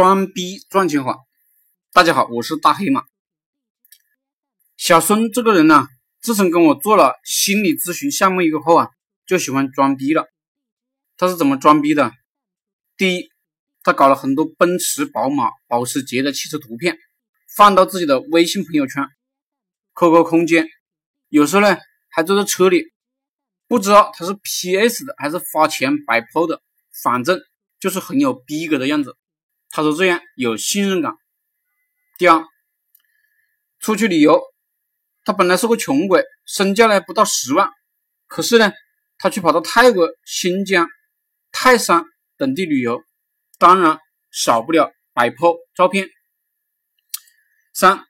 装逼赚钱法。大家好，我是大黑马。小孙这个人呢，自从跟我做了心理咨询项目以后啊，就喜欢装逼了。他是怎么装逼的？第一，他搞了很多奔驰、宝马、保时捷的汽车图片，放到自己的微信朋友圈、QQ 空间，有时候呢还坐在车里，不知道他是 PS 的还是花钱摆 PO 的，反正就是很有逼格的样子。他说这样有信任感。第二，出去旅游，他本来是个穷鬼，身价呢不到十万，可是呢，他却跑到泰国、新疆、泰山等地旅游，当然少不了摆 pose 照片。三，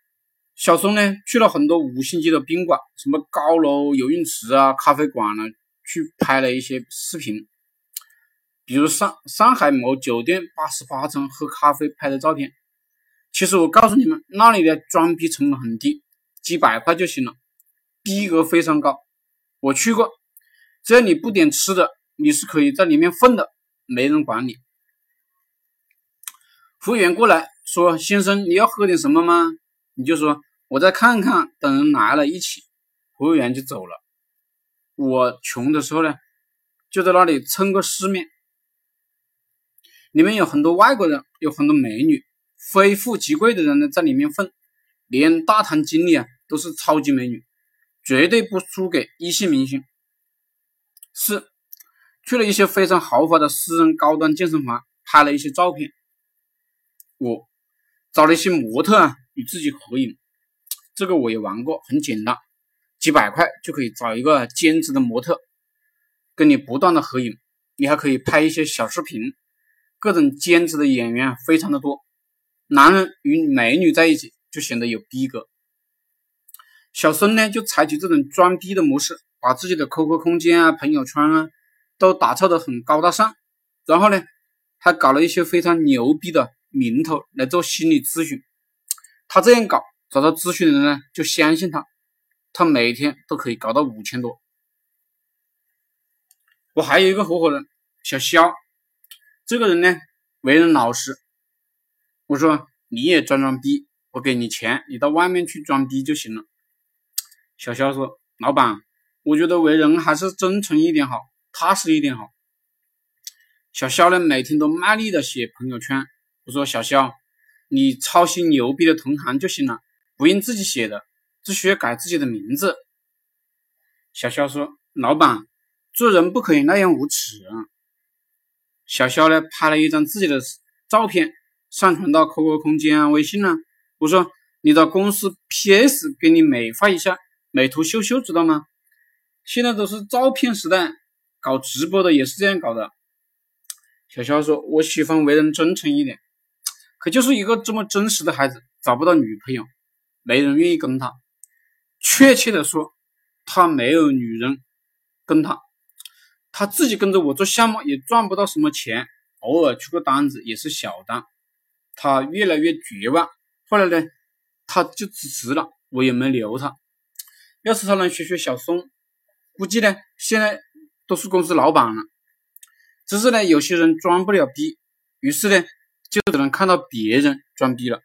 小松呢去了很多五星级的宾馆，什么高楼、游泳池啊、咖啡馆呢，去拍了一些视频。比如上上海某酒店八十八层喝咖啡拍的照片，其实我告诉你们，那里的装逼成本很低，几百块就行了，逼格非常高。我去过，只要你不点吃的，你是可以在里面混的，没人管你。服务员过来说：“先生，你要喝点什么吗？”你就说：“我再看看，等人来了一起。”服务员就走了。我穷的时候呢，就在那里蹭个世面。里面有很多外国人，有很多美女，非富即贵的人呢，在里面混，连大堂经理啊都是超级美女，绝对不输给一线明星。四，去了一些非常豪华的私人高端健身房，拍了一些照片。五，找了一些模特啊与自己合影，这个我也玩过，很简单，几百块就可以找一个兼职的模特，跟你不断的合影，你还可以拍一些小视频。各种兼职的演员非常的多，男人与美女在一起就显得有逼格。小孙呢就采取这种装逼的模式，把自己的 QQ 空间啊、朋友圈啊都打造的很高大上，然后呢还搞了一些非常牛逼的名头来做心理咨询。他这样搞，找到咨询的人呢就相信他，他每天都可以搞到五千多。我还有一个合伙人小肖。这个人呢，为人老实。我说你也装装逼，我给你钱，你到外面去装逼就行了。小肖说：“老板，我觉得为人还是真诚一点好，踏实一点好。”小肖呢，每天都卖力的写朋友圈。我说：“小肖，你抄袭牛逼的同行就行了，不用自己写的，只需要改自己的名字。”小肖说：“老板，做人不可以那样无耻！”小肖呢，拍了一张自己的照片，上传到 QQ 空间啊、微信啊。我说：“你到公司 PS 给你美化一下，美图秀秀知道吗？现在都是照片时代，搞直播的也是这样搞的。”小肖说：“我喜欢为人真诚一点，可就是一个这么真实的孩子，找不到女朋友，没人愿意跟他。确切的说，他没有女人跟他。”他自己跟着我做项目也赚不到什么钱，偶尔出个单子也是小单。他越来越绝望，后来呢，他就辞职了，我也没留他。要是他能学学小松，估计呢现在都是公司老板了。只是呢，有些人装不了逼，于是呢就只能看到别人装逼了。